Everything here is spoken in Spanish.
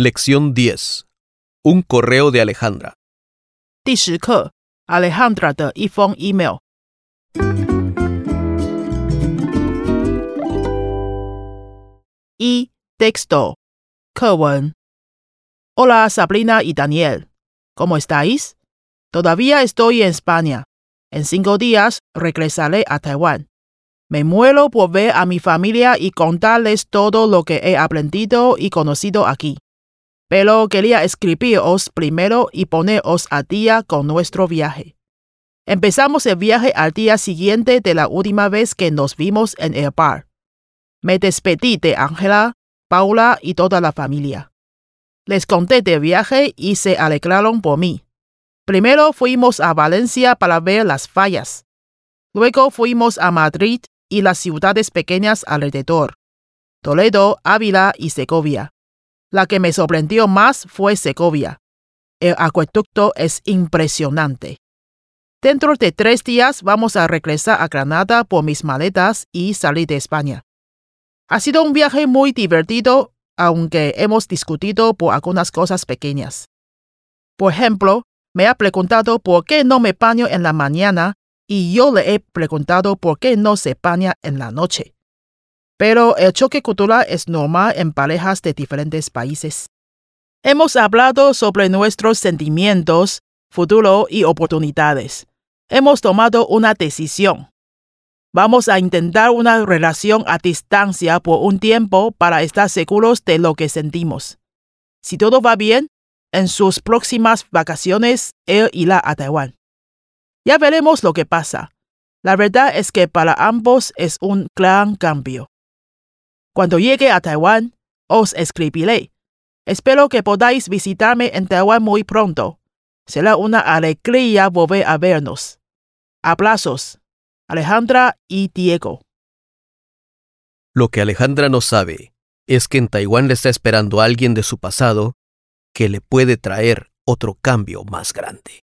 Lección 10. Un correo de Alejandra. 第十课，Alejandra 的一封 email。一 texto 课文。Hola Sabrina y Daniel, ¿cómo estáis? Todavía estoy en España. En cinco días regresaré a Taiwán. Me muero por ver a mi familia y contarles todo lo que he aprendido y conocido aquí. Pero quería escribiros primero y poneros a día con nuestro viaje. Empezamos el viaje al día siguiente de la última vez que nos vimos en el bar. Me despedí de Ángela, Paula y toda la familia. Les conté del viaje y se alegraron por mí. Primero fuimos a Valencia para ver las fallas. Luego fuimos a Madrid y las ciudades pequeñas alrededor. Toledo, Ávila y Segovia. La que me sorprendió más fue Segovia. El acueducto es impresionante. Dentro de tres días vamos a regresar a Granada por mis maletas y salir de España. Ha sido un viaje muy divertido aunque hemos discutido por algunas cosas pequeñas. Por ejemplo, me ha preguntado por qué no me baño en la mañana y yo le he preguntado por qué no se baña en la noche. Pero el choque cultural es normal en parejas de diferentes países. Hemos hablado sobre nuestros sentimientos, futuro y oportunidades. Hemos tomado una decisión. Vamos a intentar una relación a distancia por un tiempo para estar seguros de lo que sentimos. Si todo va bien, en sus próximas vacaciones él irá a Taiwán. Ya veremos lo que pasa. La verdad es que para ambos es un gran cambio. Cuando llegue a Taiwán, os escribiré. Espero que podáis visitarme en Taiwán muy pronto. Será una alegría volver a vernos. Abrazos. Alejandra y Diego. Lo que Alejandra no sabe es que en Taiwán le está esperando alguien de su pasado que le puede traer otro cambio más grande.